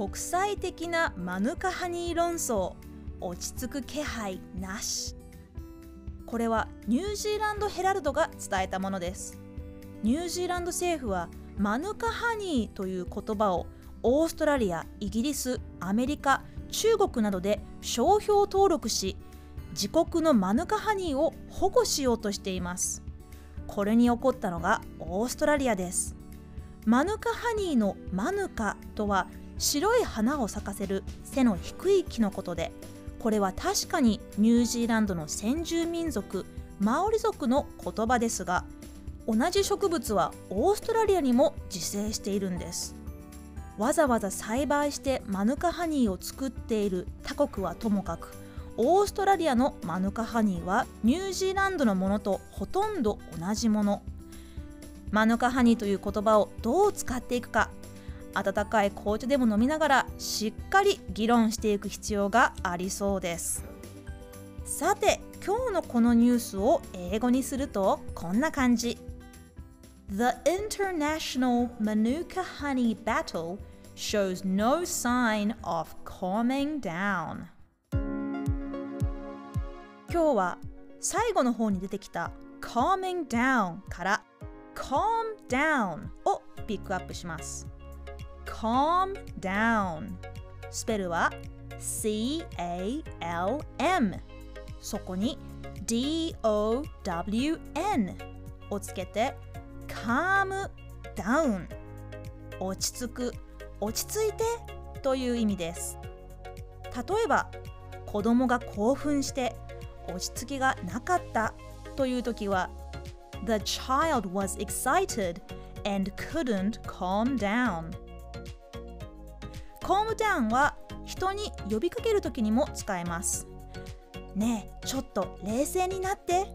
国際的なマヌカハニー論争落ち着く気配なし。これはニュージーランドヘラルドが伝えたものです。ニュージーランド政府はマヌカハニーという言葉をオーストラリア、イギリス、アメリカ、中国などで商標登録し自国のマヌカハニーを保護しようとしています。これに起こったのがオーストラリアです。マヌカハニーのマヌカとは白い花を咲かせる背の低い木のことでこれは確かにニュージーランドの先住民族マオリ族の言葉ですが同じ植物はオーストラリアにも自生しているんです。わざわざ栽培してマヌカハニーを作っている他国はともかくオーストラリアのマヌカハニーはニュージーランドのものとほとんど同じもの。マヌカハニーという言葉をどう使っていくか温かい紅茶でも飲みながらしっかり議論していく必要がありそうです。さて今日のこのニュースを英語にするとこんな感じ。The International Manuka Honey Battle shows no sign of calming down. 今日は最後の方に出てきた calming down から calm down をピックアップします。Calm down スペルは C-A-L-M そこに D-O-W-N をつけて calm down 落ち着く落ち着いてという意味です例えば子供が興奮して落ち着きがなかったという時は The child was excited and couldn't calm down calm down は人に呼びかける時にも使えます。ねえちょっと冷静になって。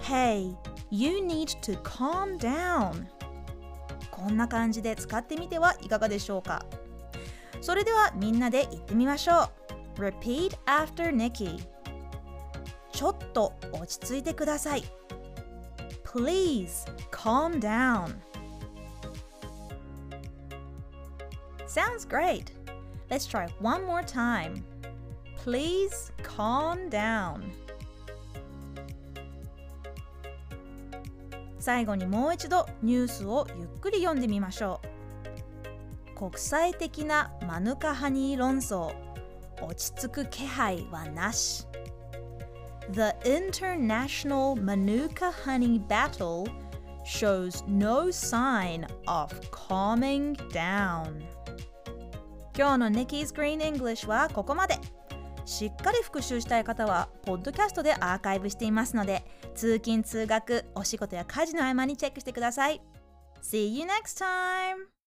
Hey, you need to calm down. こんな感じで使ってみてはいかがでしょうか。それではみんなで言ってみましょう。Repeat after Nikki. ちょっと落ち着いてください。Please calm down. Sounds great Let's try one more time Please calm down 最後にもう一度ニュースをゆっくり読んでみましょう国際的なマヌカハニー論争落ち着く気配はなし The international Manuka honey battle shows no sign of calming down 今日の Nikki's Green English はここまでしっかり復習したい方はポッドキャストでアーカイブしていますので通勤通学お仕事や家事の合間にチェックしてください See you next time!